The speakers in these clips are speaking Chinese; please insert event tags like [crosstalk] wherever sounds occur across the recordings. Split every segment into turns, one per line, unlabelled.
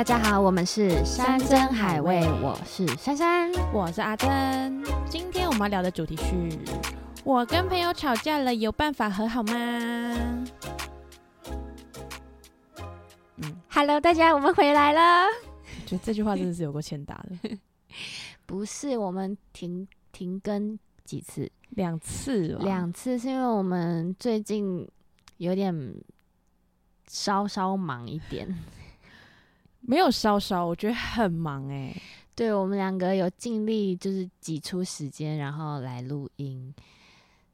大家好，我们是山珍海味，我是珊珊。
我是阿珍，今天我们要聊的主题是：我跟朋友吵架了，有办法和好吗？
嗯，Hello，大家，我们回来了。
觉得这句话真的是有够欠打的。[laughs]
不是，我们停停更几次？
两次，
两次是因为我们最近有点稍稍忙一点。
没有稍稍，我觉得很忙哎。
对我们两个有尽力，就是挤出时间，然后来录音，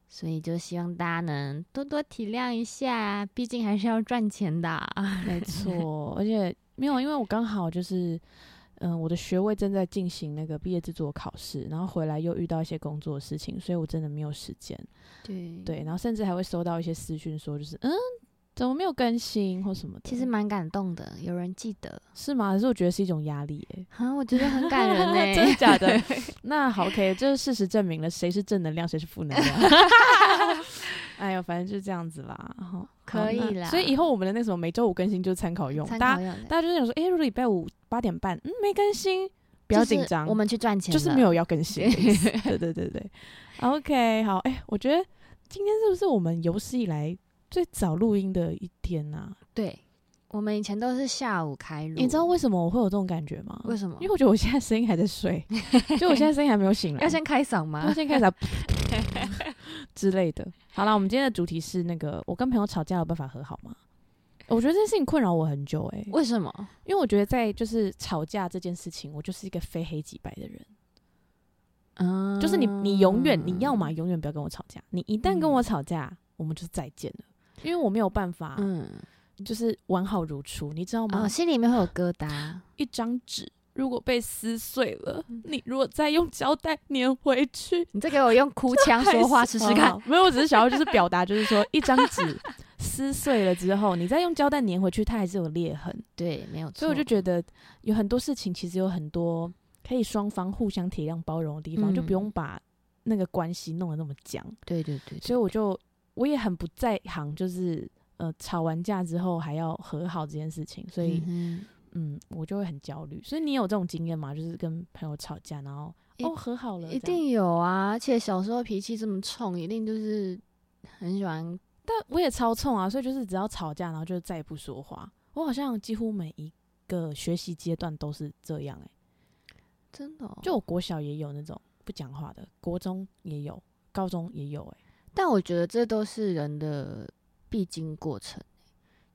所以就希望大家能多多体谅一下，毕竟还是要赚钱的。
啊 [laughs] 没错，[laughs] 而且没有，因为我刚好就是，嗯，我的学位正在进行那个毕业制作考试，然后回来又遇到一些工作的事情，所以我真的没有时间。
对
对，然后甚至还会收到一些私讯，说就是嗯。怎么没有更新或什么的？
其实蛮感动的，有人记得
是吗？可是我觉得是一种压力哎，
啊，我觉得很感人哎，[laughs]
真的假的？[laughs] 那好，OK，就是事实证明了谁是正能量，谁是负能量。[laughs] 哎呦，反正就是这样子啦，
可以啦。
所以以后我们的那什么每周五更新就是参考用，大家大家就是想说，哎，如果礼拜五八点半，嗯，没更新，不要紧张，
我们去赚钱，
就是没有要更新。对对对对，OK，好，哎，我觉得今天是不是我们有史以来？最早录音的一天呐，
对，我们以前都是下午开录。
你知道为什么我会有这种感觉吗？
为什么？
因为我觉得我现在声音还在睡，[laughs] 就我现在声音还没有醒来。
要先开嗓吗？
要先开嗓 [laughs] 之类的。好了，我们今天的主题是那个，我跟朋友吵架有办法和好吗？我觉得这件事情困扰我很久哎。
为什么？
因为我觉得在就是吵架这件事情，我就是一个非黑即白的人。嗯，就是你，你永远你要嘛，永远不要跟我吵架。你一旦跟我吵架，我们就再见了。因为我没有办法，嗯，就是完好如初，你知道吗？
心里面会有疙瘩。
一张纸如果被撕碎了，你如果再用胶带粘回去，[laughs]
你再给我用哭腔说话 [laughs] 试试看。
没有，我只是想要就是表达，就是说一张纸撕碎了之后，你再用胶带粘回去，它还是有裂痕。
对，没有错。
所以我就觉得有很多事情其实有很多可以双方互相体谅包容的地方，就不用把那个关系弄得那么僵。
对对对。
所以我就。我也很不在行，就是呃，吵完架之后还要和好这件事情，所以嗯，我就会很焦虑。所以你有这种经验吗？就是跟朋友吵架，然后哦和好了，
一定有啊！而且小时候脾气这么冲，一定就是很喜欢。
但我也超冲啊，所以就是只要吵架，然后就再也不说话。我好像几乎每一个学习阶段都是这样，哎，
真的。
就我国小也有那种不讲话的，国中也有，高中也有，哎。
但我觉得这都是人的必经过程，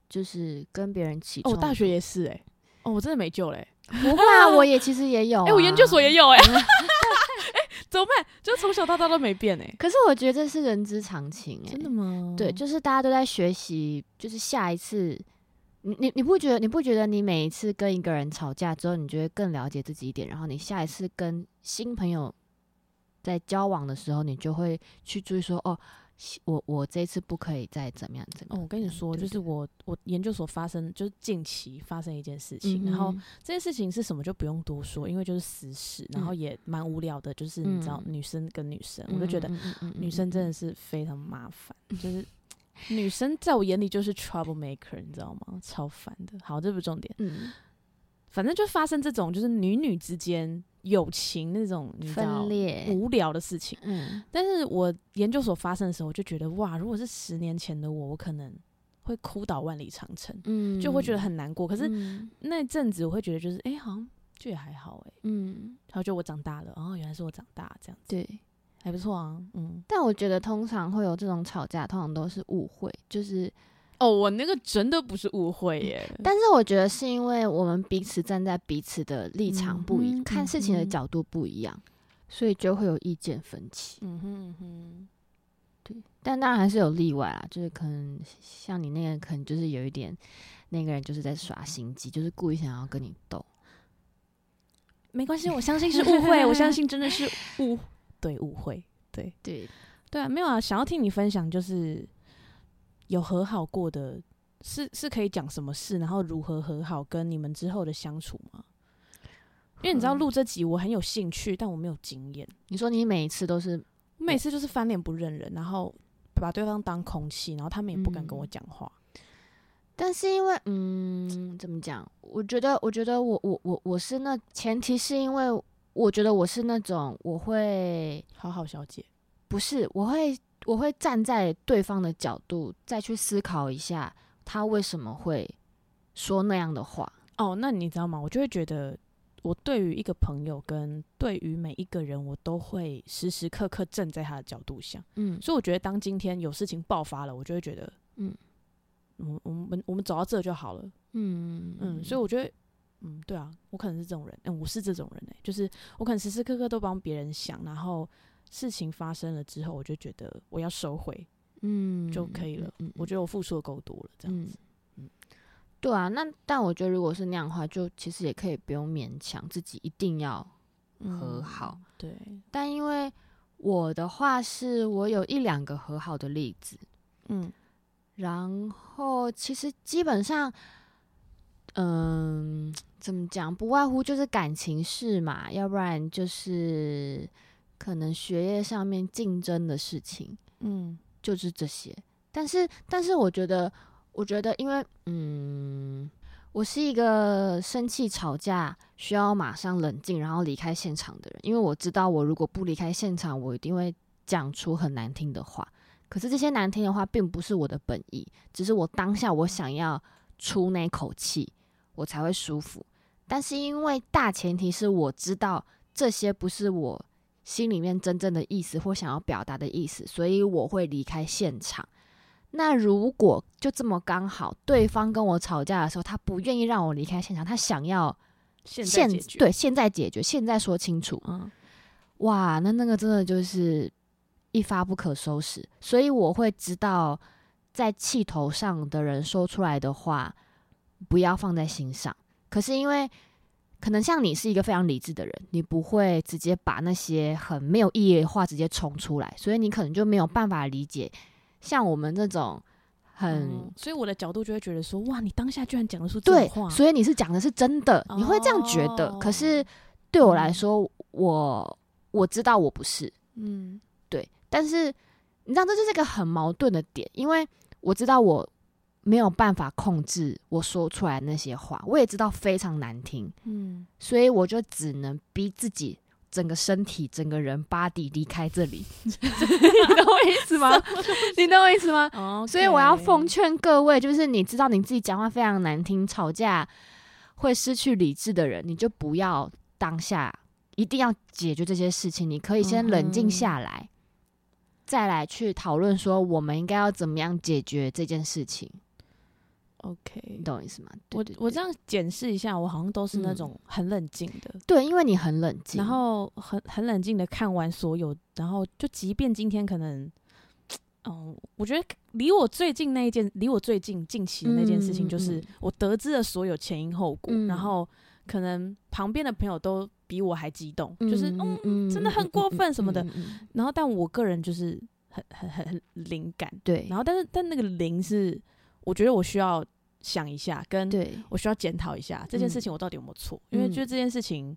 就是跟别人起。
哦，大学也是哎，哦，我真的没救嘞。[laughs]
不会啊，我也其实也有。[laughs]
哎，我研究所也有哎。[laughs] 哎，怎么办？就从小到大都没变哎。
可是我觉得这是人之常情哎。
真的吗？
对，就是大家都在学习，就是下一次，你你你不觉得你不觉得你每一次跟一个人吵架之后，你就会更了解自己一点，然后你下一次跟新朋友。在交往的时候，你就会去注意说：“哦，我我这次不可以再怎么样怎么样。”
哦，我跟你说，就是我我研究所发生，就是近期发生一件事情，然后这件事情是什么就不用多说，因为就是私事，然后也蛮无聊的，就是你知道，女生跟女生，我就觉得女生真的是非常麻烦，[laughs] 就是女生在我眼里就是 trouble maker，你知道吗？超烦的。好，这不是重点。嗯，反正就发生这种，就是女女之间。友情那种
分裂
无聊的事情，嗯，但是我研究所发生的时候，我就觉得哇，如果是十年前的我，我可能会哭倒万里长城，嗯，就会觉得很难过。可是那阵子我会觉得就是，哎，好像就也还好，哎，嗯，然后就我长大了，哦，原来是我长大这样子，
对，
还不错啊，嗯。
但我觉得通常会有这种吵架，通常都是误会，就是。
哦，我那个真的不是误会耶，
但是我觉得是因为我们彼此站在彼此的立场不一，看事情的角度不一样，所以就会有意见分歧。嗯哼哼，对，但当然还是有例外啊，就是可能像你那个，可能就是有一点那个人就是在耍心机，就是故意想要跟你斗。
没关系，我相信是误会，我相信真的是误，对，误会，对 [laughs]
对
对啊，没有啊，想要听你分享就是。有和好过的，是是可以讲什么事，然后如何和好，跟你们之后的相处吗？因为你知道录这集我很有兴趣，但我没有经验。
你说你每一次都是，
每次就是翻脸不认人，然后把对方当空气，然后他们也不敢跟我讲话。
但是因为，嗯，怎么讲？我觉得，我觉得我我我我是那前提是因为我觉得我是那种我会
好好小姐，
不是我会我会站在对方的角度再去思考一下他为什么会说那样的话。
哦，那你知道吗？我就会觉得。我对于一个朋友跟对于每一个人，我都会时时刻刻站在他的角度想，嗯，所以我觉得当今天有事情爆发了，我就会觉得，嗯，我我们我们走到这就好了，嗯嗯，所以我觉得，嗯，对啊，我可能是这种人，嗯，我是这种人哎，就是我可能时时刻刻都帮别人想，然后事情发生了之后，我就觉得我要收回，嗯，就可以了，嗯，我觉得我付出的够多了，这样子。
嗯对啊，那但我觉得如果是那样的话，就其实也可以不用勉强自己一定要和好。
对，
但因为我的话是我有一两个和好的例子，嗯，然后其实基本上，嗯，怎么讲，不外乎就是感情事嘛，要不然就是可能学业上面竞争的事情，嗯，就是这些。但是，但是我觉得。我觉得，因为嗯，我是一个生气吵架需要马上冷静，然后离开现场的人。因为我知道，我如果不离开现场，我一定会讲出很难听的话。可是这些难听的话，并不是我的本意，只是我当下我想要出那口气，我才会舒服。但是因为大前提是我知道这些不是我心里面真正的意思或想要表达的意思，所以我会离开现场。那如果就这么刚好，对方跟我吵架的时候，他不愿意让我离开现场，他想要
现
对现在解决，现在说清楚。嗯，哇，那那个真的就是一发不可收拾。所以我会知道，在气头上的人说出来的话，不要放在心上。可是因为可能像你是一个非常理智的人，你不会直接把那些很没有意义的话直接冲出来，所以你可能就没有办法理解。像我们这种很，
所以我的角度就会觉得说，哇，你当下居然讲得出这种话，
所以你是讲的是真的，你会这样觉得。可是对我来说，我我知道我不是，嗯，对。但是你知道，这就是一个很矛盾的点，因为我知道我没有办法控制我说出来那些话，我也知道非常难听，嗯，所以我就只能逼自己。整个身体、整个人、body 离开这里，[laughs] 你懂我意思吗？你懂我意思吗？所以我要奉劝各位，就是你知道你自己讲话非常难听、吵架会失去理智的人，你就不要当下一定要解决这些事情。你可以先冷静下来，再来去讨论说我们应该要怎么样解决这件事情。
OK，
你懂我意思吗？
我我这样检视一下，我好像都是那种很冷静的。
对，因为你很冷静，
然后很很冷静的看完所有，然后就即便今天可能，嗯，我觉得离我最近那一件，离我最近近期的那件事情，就是我得知了所有前因后果，然后可能旁边的朋友都比我还激动，就是嗯，真的很过分什么的。然后，但我个人就是很很很很灵感，
对。
然后，但是但那个灵是。我觉得我需要想一下，跟我需要检讨一下这件事情，我到底有没有错？因为就这件事情，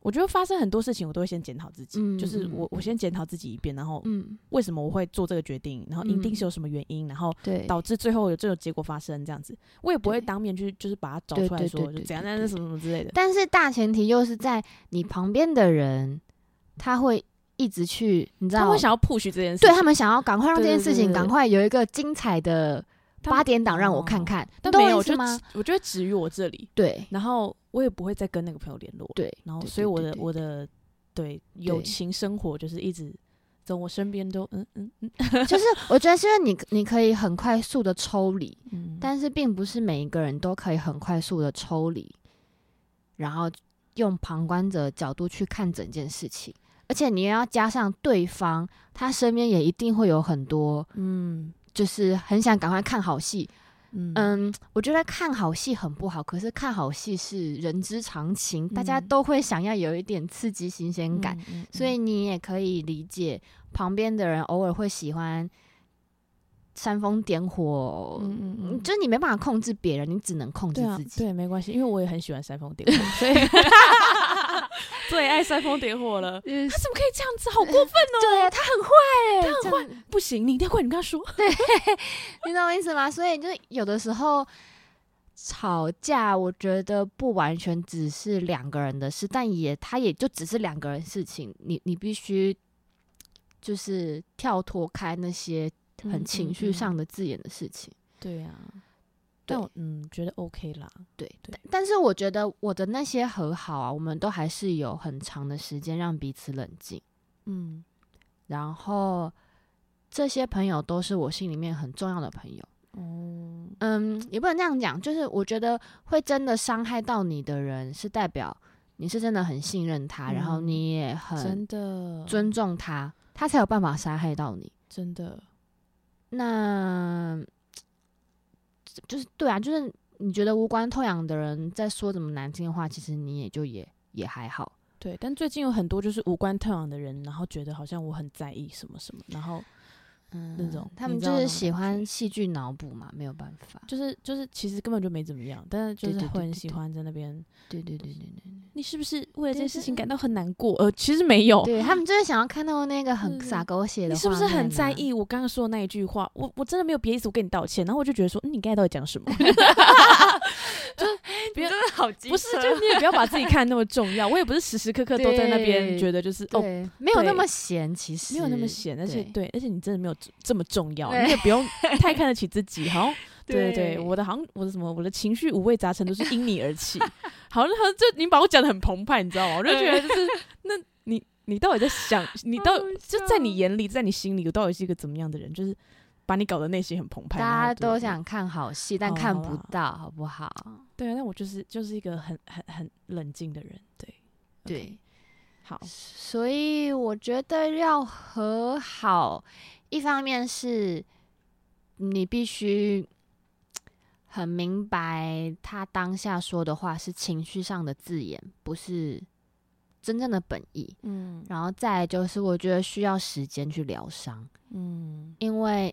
我觉得发生很多事情，我都会先检讨自己，就是我我先检讨自己一遍，然后为什么我会做这个决定，然后一定是有什么原因，然后导致最后有这种结果发生，这样子，我也不会当面去就是把它找出来说就怎样，那什么什么之类的。
但是大前提又是在你旁边的人，他会一直去，你知道，
他会想要 push 这件事，
对他们想要赶快让这件事情赶快有一个精彩的。八点档让我看看，
但没有就我觉得止于我这里。
对，
然后我也不会再跟那个朋友联络。
对，
然后所以我的我的对。友情生活就是一直在我身边都嗯嗯嗯，[laughs]
就是我觉得是因为你你可以很快速的抽离，但是并不是每一个人都可以很快速的抽离，然后用旁观者角度去看整件事情，而且你要加上对方，他身边也一定会有很多嗯。就是很想赶快看好戏，嗯，我觉得看好戏很不好，可是看好戏是人之常情，大家都会想要有一点刺激新鲜感，所以你也可以理解旁边的人偶尔会喜欢煽风点火，就是你没办法控制别人，你只能控制自己，
对，没关系，因为我也很喜欢煽风点火，所以 [laughs] [laughs] [laughs] 最爱煽风点火了。他怎么可以这样子？好过分哦！[laughs]
对他很坏，
他很坏，不行，你一定要怪你跟他说。
对，[laughs] 你懂我意思吗？所以就是有的时候吵架，我觉得不完全只是两个人的事，但也他也就只是两个人事情。你你必须就是跳脱开那些很情绪上的字眼的事情。
对呀。但我嗯觉得 OK 啦，
对对，但是我觉得我的那些和好啊，我们都还是有很长的时间让彼此冷静，嗯，然后这些朋友都是我心里面很重要的朋友，哦，嗯，也不能这样讲，就是我觉得会真的伤害到你的人，是代表你是真的很信任他，然后你也很
真的。
尊重他，他才有办法伤害到你，
真的，
那。就是对啊，就是你觉得无关痛痒的人在说什么难听的话，其实你也就也也还好。
对，但最近有很多就是无关痛痒的人，然后觉得好像我很在意什么什么，然后。嗯，那种
他们就是喜欢戏剧脑补嘛，没有办法，
就是就是其实根本就没怎么样，但是就是会很喜欢在那边。
对对对对对，
你是不是为了这件事情感到很难过？呃，其实没有，
对他们 [laughs] 就是想要看到那个很傻狗血的。
你是不是很在意我刚刚说的那一句话？我我真的没有别的意思，我跟你道歉。然后我就觉得说，嗯你刚才到底讲什么？[laughs] 就是
别真的好
不是，就你也不要把自己看那么重要。我也不是时时刻刻都在那边觉得就是哦，
没有那么闲，其实
没有那么闲，而且对，而且你真的没有这么重要，你也不用太看得起自己。好，[laughs] 对对，我的好像我的什么，我的情绪五味杂陈都是因你而起。[laughs] 好像就你把我讲的很澎湃，你知道吗？我就觉得就是，[laughs] 那你你到底在想，你到就在你眼里，在你心里，我到底是一个怎么样的人？就是把你搞得内心很澎湃。
大家都想看好戏，但看不到，好不好？
对啊，那我就是就是一个很很很冷静的人。对
对，
好，
所以我觉得要和好。一方面是你必须很明白他当下说的话是情绪上的字眼，不是真正的本意。嗯，然后再就是，我觉得需要时间去疗伤。嗯，因为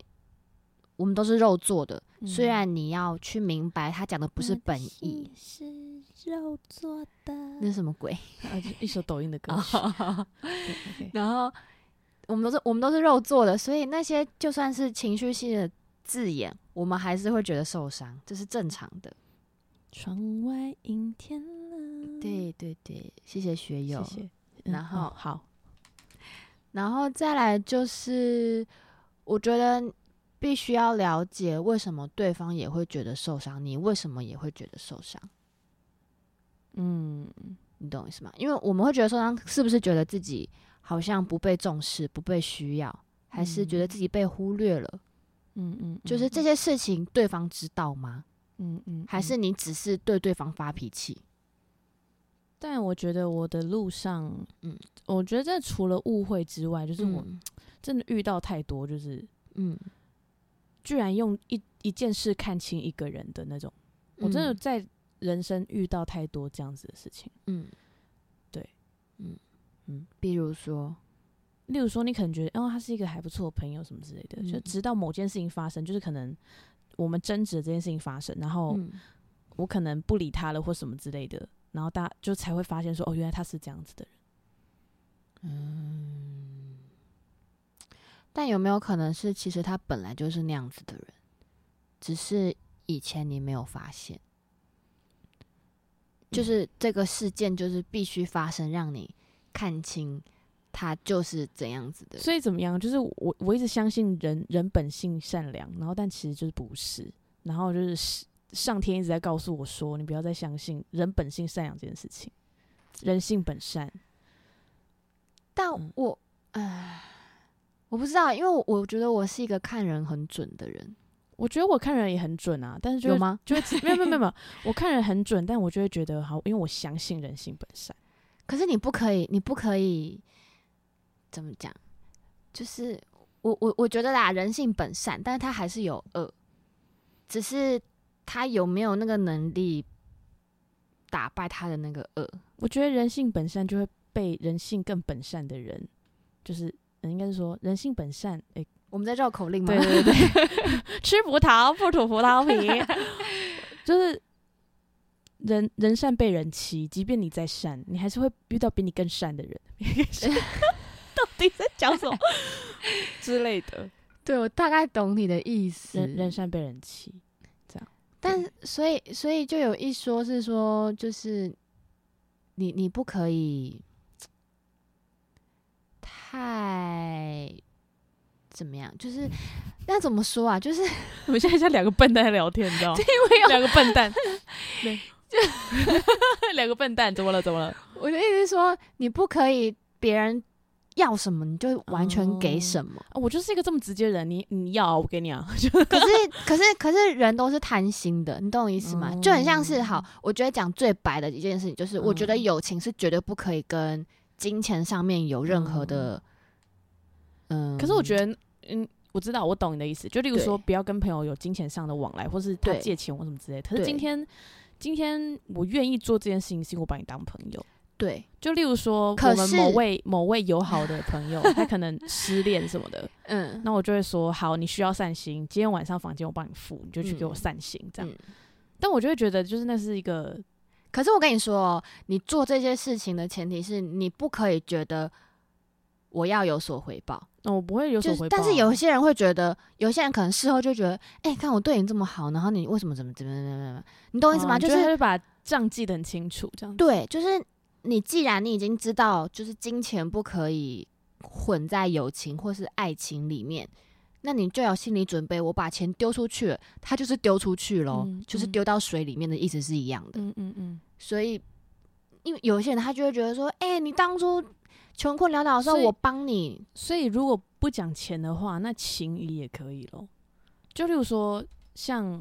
我们都是肉做的，虽然你要去明白他讲的不是本意，
是肉做的，
那是什么鬼？[laughs]
一首抖音的歌。[laughs]
然后。我们都是我们都是肉做的，所以那些就算是情绪性的字眼，我们还是会觉得受伤，这是正常的。
窗外阴天了。
对对对，谢谢学友。
谢谢。
然后
好，
然后再来就是，我觉得必须要了解为什么对方也会觉得受伤，你为什么也会觉得受伤？嗯，你懂我意思吗？因为我们会觉得受伤，是不是觉得自己？好像不被重视，不被需要，还是觉得自己被忽略了？嗯嗯，就是这些事情，对方知道吗？嗯嗯，还是你只是对对方发脾气？
但我觉得我的路上，嗯，我觉得除了误会之外，就是我真的遇到太多，就是嗯，居然用一一件事看清一个人的那种，我真的在人生遇到太多这样子的事情。嗯，对，
嗯。嗯，比如说，
例如说，你可能觉得，哦，他是一个还不错的朋友，什么之类的，就直到某件事情发生，就是可能我们争执的这件事情发生，然后我可能不理他了，或什么之类的，然后大家就才会发现说，哦，原来他是这样子的人。
嗯，但有没有可能是，其实他本来就是那样子的人，只是以前你没有发现，就是这个事件就是必须发生，让你。看清他就是怎样子的，
所以怎么样？就是我我一直相信人人本性善良，然后但其实就是不是，然后就是上天一直在告诉我说，你不要再相信人本性善良这件事情，人性本善。
但我唉，我不知道，因为我我觉得我是一个看人很准的人，
我觉得我看人也很准啊，但是就
有吗？
就会 [laughs] 没有没有没有，我看人很准，但我就会觉得好，因为我相信人性本善。
可是你不可以，你不可以怎么讲？就是我我我觉得啦，人性本善，但是他还是有恶，只是他有没有那个能力打败他的那个恶？
我觉得人性本善就会被人性更本善的人，就是应该是说人性本善。哎，
我们在绕口令吗？
对对对，[laughs] 吃葡萄不吐葡萄皮，[laughs] 就是人人善被人欺，即便你再善，你还是会遇到比你更善的人。[laughs] 到底在讲什么之类的？
对我大概懂你的意思。
人人善被人欺，这样。
但所以所以就有一说是说，就是你你不可以太怎么样？就是那怎么说啊？就是 [laughs]
我们现在像两个笨蛋在聊天，你知道吗？[laughs]
因为
两个笨蛋，[laughs] 对。就两个笨蛋，怎么了？怎么了？
我的意思是说，你不可以别人要什么你就完全给什么。
我就是一个这么直接的人，你你要我给你啊。
可是可是可是人都是贪心的，你懂我意思吗？就很像是好，我觉得讲最白的一件事情就是，我觉得友情是绝对不可以跟金钱上面有任何的。
嗯，可是我觉得，嗯，我知道，我懂你的意思。就例如说，不要跟朋友有金钱上的往来，或是他借钱或什么之类。可是今天。今天我愿意做这件事情，是因为我把你当朋友。
对，
就例如说，我们某位某位友好的朋友，他可能失恋什么的，[laughs] 嗯，那我就会说，好，你需要散心，今天晚上房间我帮你付，你就去给我散心，这样。但我就会觉得，就是那是一个，
可是我跟你说，你做这些事情的前提是你不可以觉得我要有所回报。
那我不会有所回
报，但是有些人会觉得，有些人可能事后就觉得，哎，看我对你这么好，然后你为什么怎么怎么怎么怎么？你懂我意思吗？就是他
会把账记得很清楚，这样
对，就是你既然你已经知道，就是金钱不可以混在友情或是爱情里面，那你就要心理准备，我把钱丢出去了，他就是丢出去喽，就是丢到水里面的意思是一样的。嗯嗯嗯。所以，因为有些人他就会觉得说，哎，你当初。穷困潦倒的时候，我帮你。
所以如果不讲钱的话，那情谊也可以咯。就例如说，像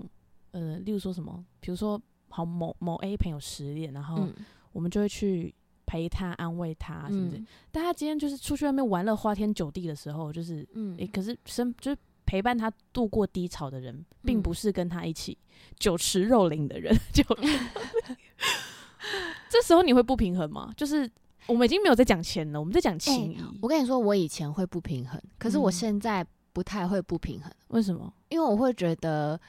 呃，例如说什么，比如说，好某某 A 朋友失恋，然后我们就会去陪他、安慰他，是不是？但他今天就是出去外面玩乐、花天酒地的时候，就是嗯，诶，可是生就是陪伴他度过低潮的人，并不是跟他一起酒池肉林的人，[laughs] 就 [laughs] 这时候你会不平衡吗？就是。我们已经没有在讲钱了，我们在讲情谊。
我跟你说，我以前会不平衡，可是我现在不太会不平衡。
为什么？
因为我会觉得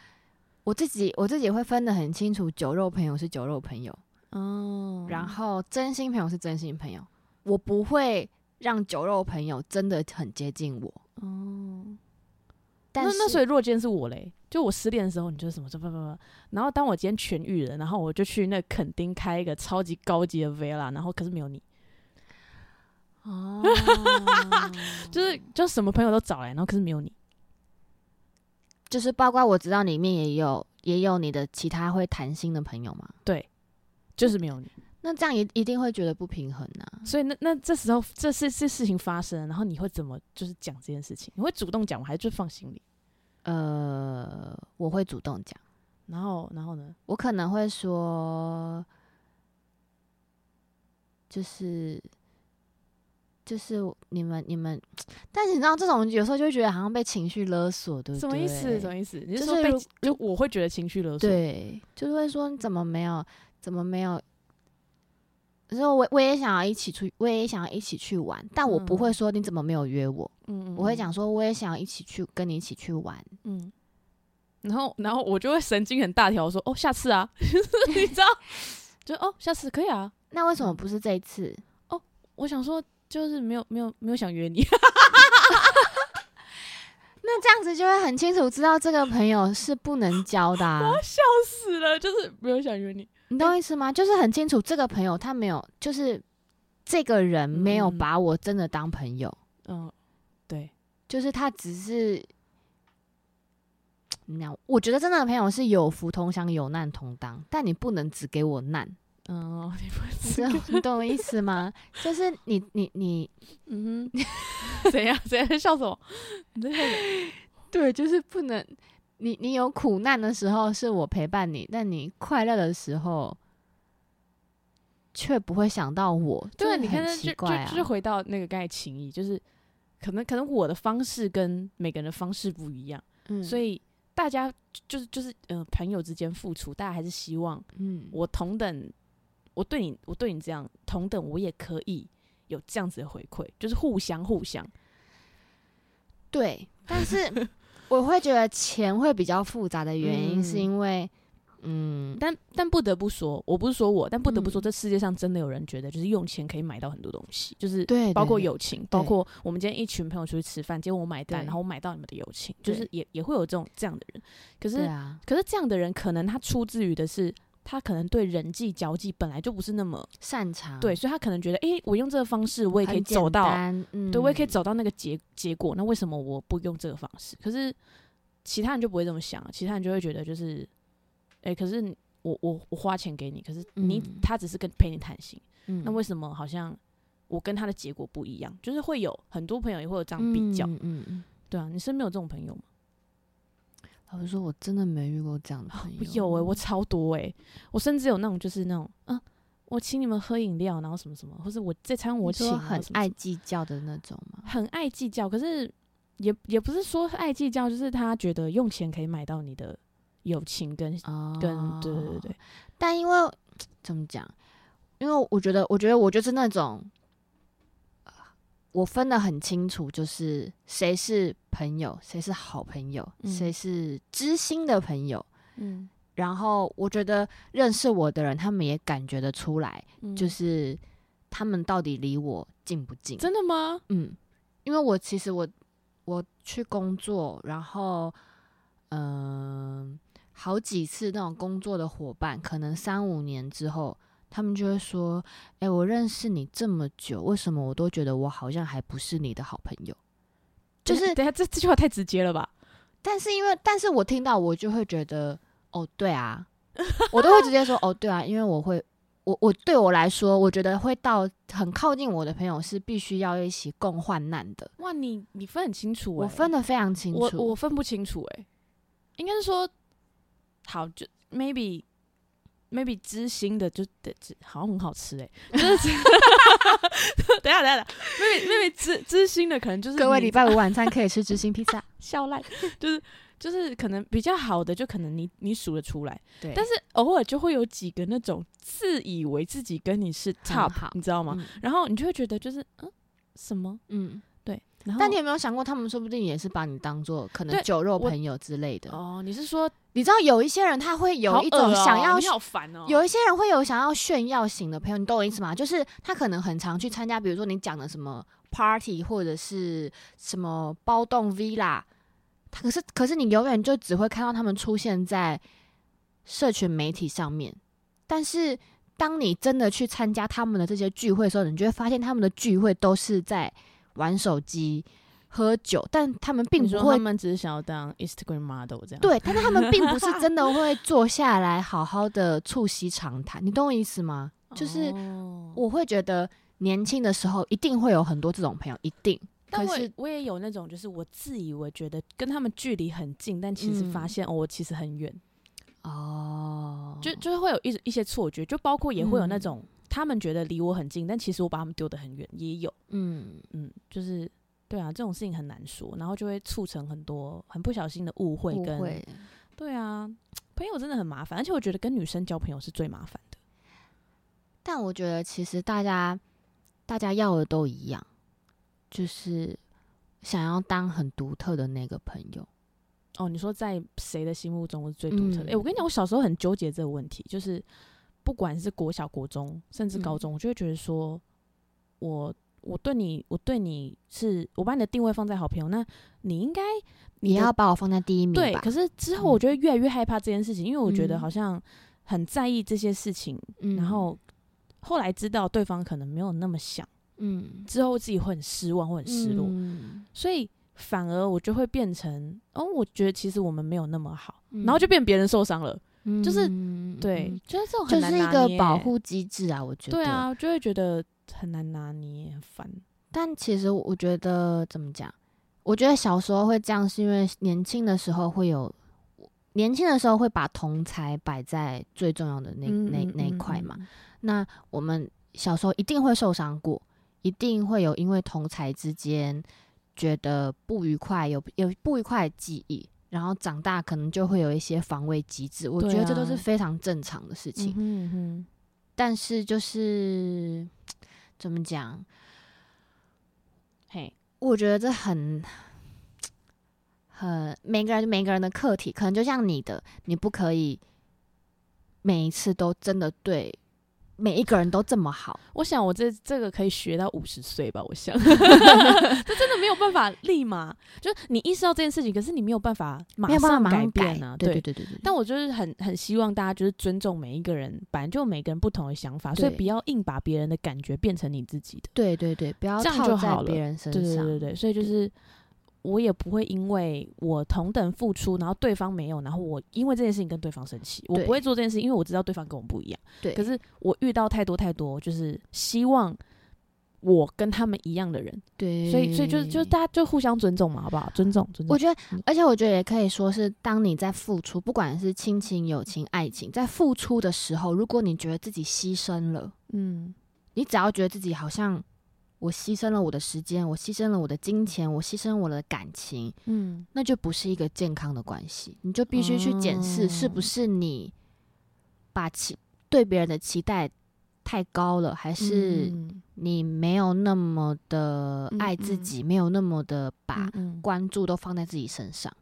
我自己，我自己会分得很清楚，酒肉朋友是酒肉朋友，哦，然后真心朋友是真心朋友。我不会让酒肉朋友真的很接近我，哦。
那那所以，若今天是我嘞，就我失恋的时候，你就什么什么什么，然后当我今天痊愈了，然后我就去那垦丁开一个超级高级的 villa，然后可是没有你。哦，[laughs] 就是就什么朋友都找来，然后可是没有你，
就是包括我知道里面也有也有你的其他会谈心的朋友嘛，
对，就是没有你，
那这样一一定会觉得不平衡呐。
所以那那这时候这是这事情发生，然后你会怎么就是讲这件事情？你会主动讲，还是就放心里？
呃，我会主动讲，
然后然后呢，
我可能会说，就是。就是你们你们，[tsk] 但是你知道这种有时候就会觉得好像被情绪勒索，对不对？
什么意思？什么意思？你是说被就我会觉得情绪勒索？
对，就是会说你怎么没有，怎么没有？可是我我也想要一起出，我也想要一起去玩，但我不会说你怎么没有约我。嗯嗯，我会讲说我也想要一起去跟你一起去玩。嗯，
然后然后我就会神经很大条说哦下次啊，[laughs] 你知道？就哦下次可以啊。
那为什么不是这一次？
哦，我想说。就是没有没有没有想约你，[laughs]
那这样子就会很清楚知道这个朋友是不能交的。
我要笑死了，就是没有想约你，
你懂我意思吗？就是很清楚这个朋友他没有，就是这个人没有把我真的当朋友。
嗯，对，
就是他只是，那我觉得真正的朋友是有福同享，有难同当，但你不能只给我难。
嗯，你
不你懂我意思吗？就是你你你，
嗯哼，[laughs] 怎样 [laughs] 怎样笑什么？你在笑什么？[laughs]
对，就是不能，你你有苦难的时候是我陪伴你，但你快乐的时候却不会想到我。对，
你看，
奇怪
啊，就是回到那个刚才情谊，就是可能可能我的方式跟每个人的方式不一样，嗯，所以大家就是就是呃朋友之间付出，大家还是希望嗯我同等。我对你，我对你这样同等，我也可以有这样子的回馈，就是互相互相。
对，但是我会觉得钱会比较复杂的原因，是因为
嗯，但但不得不说，我不是说我，但不得不说，这世界上真的有人觉得，就是用钱可以买到很多东西，就是
对，
包括友情，包括我们今天一群朋友出去吃饭，结果我买单，然后我买到你们的友情，就是也也会有这种这样的人。可是，可是这样的人，可能他出自于的是，他可能对人际交际本来就不是那么
擅长，
对，所以他可能觉得，哎，我用这个方式，我也可以走到，对，我也可以走到那个结结果，那为什么我不用这个方式？可是其他人就不会这么想，其他人就会觉得，就是，哎，可是。我我我花钱给你，可是你他只是跟陪你谈心，那为什么好像我跟他的结果不一样？就是会有很多朋友也会有这样比较，嗯嗯，对啊，你身边有这种朋友吗？
老实说，我真的没遇过这样的朋友。
有哎，我超多哎，我甚至有那种就是那种，嗯，我请你们喝饮料，然后什么什么，或者我这餐我请，
很爱计较的那种吗？
很爱计较，可是也也不是说爱计较，就是他觉得用钱可以买到你的。友情跟跟对对对，
但因为 [tsk] 怎么讲？因为我觉得，我觉得我就是那种，我分得很清楚，就是谁是朋友，谁是好朋友，谁是知心的朋友。嗯，然后我觉得认识我的人，他们也感觉得出来，就是他们到底离我近不近？
真的吗？
嗯，因为我其实我我去工作，然后嗯。好几次那种工作的伙伴，可能三五年之后，他们就会说：“哎，我认识你这么久，为什么我都觉得我好像还不是你的好朋友？”
就是等下这这句话太直接了吧？
但是因为，但是我听到我就会觉得：“哦，对啊，[laughs] 我都会直接说哦，对啊，因为我会，我我对我来说，我觉得会到很靠近我的朋友是必须要一起共患难的。”
哇，你你分很清楚，
我分的非常清楚，
我我分不清楚，哎，应该是说。好，就 maybe maybe 知心的就得知，好像很好吃哎。[laughs] 就是 [laughs] 等下等下，maybe maybe 知知心的可能就是
各位礼拜五晚餐可以吃知心披萨，[laughs]
笑烂。就是就是可能比较好的，就可能你你数得出来。
对，
但是偶尔就会有几个那种自以为自己跟你是 top，你知道吗？然后你就会觉得就是嗯什么嗯。
但你有没有想过，他们说不定也是把你当做可能酒肉朋友之类的？
哦，你是说，
你知道有一些人他会有一种想要，
你好烦哦。
有一些人会有想要炫耀型的朋友，你懂我意思吗？就是他可能很常去参加，比如说你讲的什么 party 或者是什么包栋 villa，他可是可是你永远就只会看到他们出现在社群媒体上面，但是当你真的去参加他们的这些聚会的时候，你就会发现他们的聚会都是在。玩手机、喝酒，但他们并不会，
他们只是想要当 Instagram model 这样。
对，但是他们并不是真的 [laughs] 会坐下来好好的促膝长谈，你懂我意思吗？就是我会觉得年轻的时候一定会有很多这种朋友，一定。
但是我也有那种，就是我自以为觉得跟他们距离很近，但其实发现哦，我其实很远。哦，就就是会有一一些错觉，就包括也会有那种。他们觉得离我很近，但其实我把他们丢得很远，也有。嗯嗯，就是对啊，这种事情很难说，然后就会促成很多很不小心的误会。跟对啊，朋友真的很麻烦，而且我觉得跟女生交朋友是最麻烦的。
但我觉得其实大家大家要的都一样，就是想要当很独特的那个朋友。
哦，你说在谁的心目中是最独特的？哎，我跟你讲，我小时候很纠结这个问题，就是。不管是国小、国中，甚至高中，我就会觉得说，我我对你，我对你是，我把你的定位放在好朋友，那你应该
你要把我放在第一名。
对，可是之后我就会越来越害怕这件事情，因为我觉得好像很在意这些事情，然后后来知道对方可能没有那么想，嗯，之后自己会很失望，会很失落，所以反而我就会变成，哦，我觉得其实我们没有那么好，然后就变别人受伤了。就是对，就是这种
就是一个保护机制啊，我觉得
对啊，就会觉得很难拿捏，很烦。
但其实我觉得怎么讲？我觉得小时候会这样，是因为年轻的时候会有年轻的时候会把同才摆在最重要的那那那一块嘛。那我们小时候一定会受伤过，一定会有因为同才之间觉得不愉快，有有不愉快的记忆。然后长大可能就会有一些防卫机制，我觉得这都是非常正常的事情。嗯哼，但是就是怎么讲？嘿，我觉得这很很每个人每个人的课题，可能就像你的，你不可以每一次都真的对。每一个人都这么好，
我想我这这个可以学到五十岁吧。我想，[laughs] 这真的没有办法立马，就是你意识到这件事情，可是你没有办法马上改变啊。
对对对对对。
但我就是很很希望大家就是尊重每一个人，本来就每个人不同的想法，所以不要硬把别人的感觉变成你自己的。
对对对，不要
这样就好
了。别人身上，
对对对对，所以就是。我也不会因为我同等付出，然后对方没有，然后我因为这件事情跟对方生气。我不会做这件事，因为我知道对方跟我不一样。
对。
可是我遇到太多太多，就是希望我跟他们一样的人。
对。
所以，所以就是就大家就互相尊重嘛，好不好？尊重，尊重。
我觉得，而且我觉得也可以说是，当你在付出，不管是亲情、友情、爱情，在付出的时候，如果你觉得自己牺牲了，嗯，你只要觉得自己好像。我牺牲了我的时间，我牺牲了我的金钱，我牺牲我的感情，嗯，那就不是一个健康的关系。你就必须去检视，是不是你把期对别人的期待太高了，还是你没有那么的爱自己，没有那么的把关注都放在自己身上。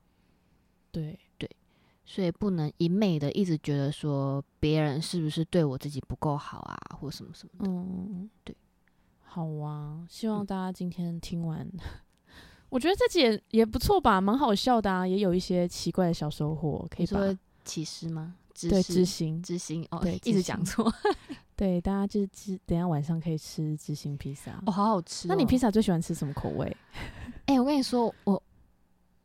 对
对，所以不能一昧的一直觉得说别人是不是对我自己不够好啊，或什么什么的。嗯，对。
好啊，希望大家今天听完，我觉得这集也也不错吧，蛮好笑的啊，也有一些奇怪的小收获，可以
说启示吗？
对，知心，
知心哦，对，一直讲错，[laughs]
对，大家就是吃，等下晚上可以吃知心披萨，
哦，好好吃。
那你披萨最喜欢吃什么口味？[laughs]
哎，我跟你说，我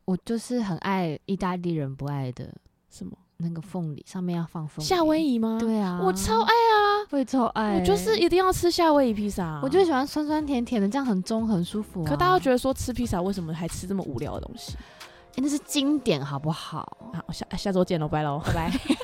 我就是很爱意大利人不爱的
什么。
那个凤梨上面要放凤梨，
夏威夷吗？
对啊，
我超爱啊，
会超爱，
我就是一定要吃夏威夷披萨。
我就喜欢酸酸甜甜的，这样很中很舒服。
可大家觉得说吃披萨为什么还吃这么无聊的东西？
哎，那是经典，好不好？
好，下下周见喽，拜喽，
拜拜。[laughs] [laughs] [laughs]